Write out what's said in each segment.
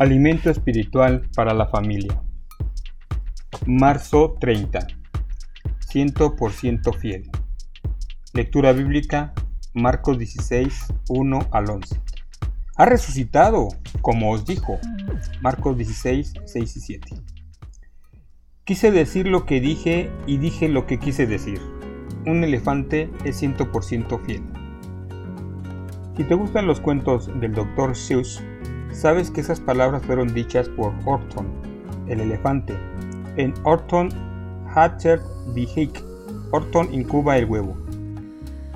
Alimento espiritual para la familia. Marzo 30. 100% fiel. Lectura bíblica Marcos 16, 1 al 11. Ha resucitado, como os dijo. Marcos 16, 6 y 7. Quise decir lo que dije y dije lo que quise decir. Un elefante es 100% fiel. Si te gustan los cuentos del Dr. Seuss, sabes que esas palabras fueron dichas por Horton, el elefante, en Horton Hatcher Hick. Horton incuba el huevo.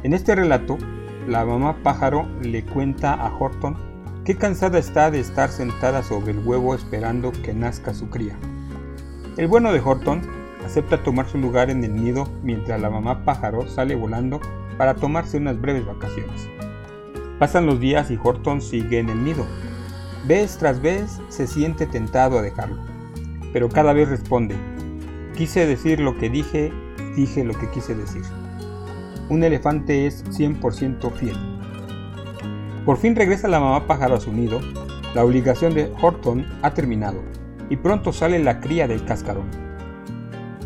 En este relato, la mamá pájaro le cuenta a Horton qué cansada está de estar sentada sobre el huevo esperando que nazca su cría. El bueno de Horton acepta tomar su lugar en el nido mientras la mamá pájaro sale volando para tomarse unas breves vacaciones. Pasan los días y Horton sigue en el nido. Vez tras vez se siente tentado a dejarlo, pero cada vez responde, quise decir lo que dije, dije lo que quise decir. Un elefante es 100% fiel. Por fin regresa la mamá pájaro a su nido, la obligación de Horton ha terminado y pronto sale la cría del cascarón.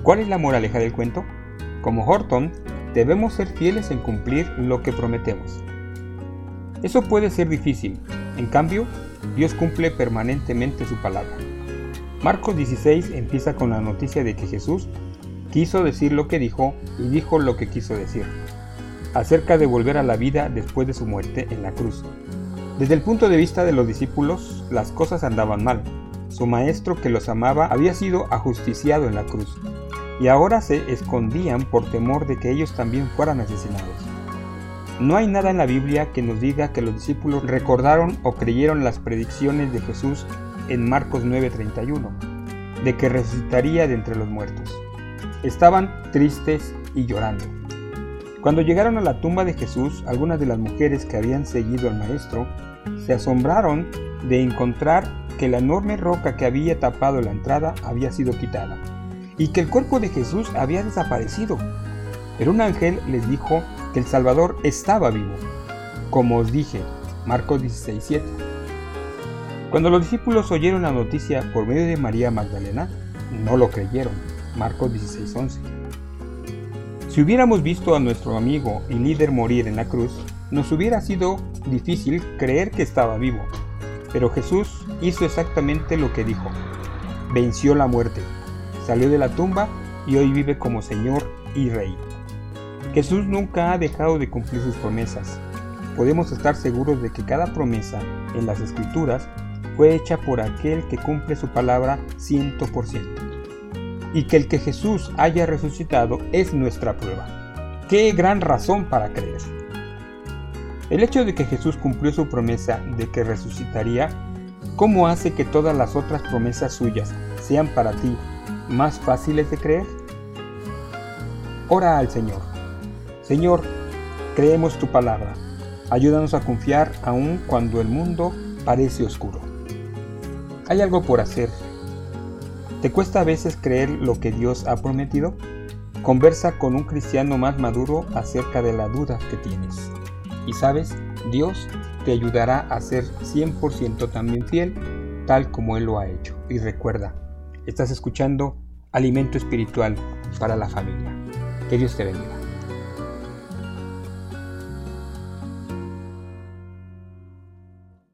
¿Cuál es la moraleja del cuento? Como Horton, debemos ser fieles en cumplir lo que prometemos. Eso puede ser difícil, en cambio, Dios cumple permanentemente su palabra. Marcos 16 empieza con la noticia de que Jesús quiso decir lo que dijo y dijo lo que quiso decir, acerca de volver a la vida después de su muerte en la cruz. Desde el punto de vista de los discípulos, las cosas andaban mal. Su maestro que los amaba había sido ajusticiado en la cruz, y ahora se escondían por temor de que ellos también fueran asesinados. No hay nada en la Biblia que nos diga que los discípulos recordaron o creyeron las predicciones de Jesús en Marcos 9:31, de que resucitaría de entre los muertos. Estaban tristes y llorando. Cuando llegaron a la tumba de Jesús, algunas de las mujeres que habían seguido al Maestro se asombraron de encontrar que la enorme roca que había tapado la entrada había sido quitada y que el cuerpo de Jesús había desaparecido. Pero un ángel les dijo que el Salvador estaba vivo, como os dije, Marcos 16:7. Cuando los discípulos oyeron la noticia por medio de María Magdalena, no lo creyeron, Marcos 16:11. Si hubiéramos visto a nuestro amigo y líder morir en la cruz, nos hubiera sido difícil creer que estaba vivo. Pero Jesús hizo exactamente lo que dijo. Venció la muerte, salió de la tumba y hoy vive como Señor y Rey. Jesús nunca ha dejado de cumplir sus promesas. Podemos estar seguros de que cada promesa en las escrituras fue hecha por aquel que cumple su palabra 100%. Y que el que Jesús haya resucitado es nuestra prueba. ¡Qué gran razón para creer! El hecho de que Jesús cumplió su promesa de que resucitaría, ¿cómo hace que todas las otras promesas suyas sean para ti más fáciles de creer? Ora al Señor. Señor, creemos tu palabra. Ayúdanos a confiar aun cuando el mundo parece oscuro. Hay algo por hacer. ¿Te cuesta a veces creer lo que Dios ha prometido? Conversa con un cristiano más maduro acerca de la duda que tienes. Y sabes, Dios te ayudará a ser 100% también fiel, tal como Él lo ha hecho. Y recuerda, estás escuchando Alimento Espiritual para la Familia. Que Dios te bendiga.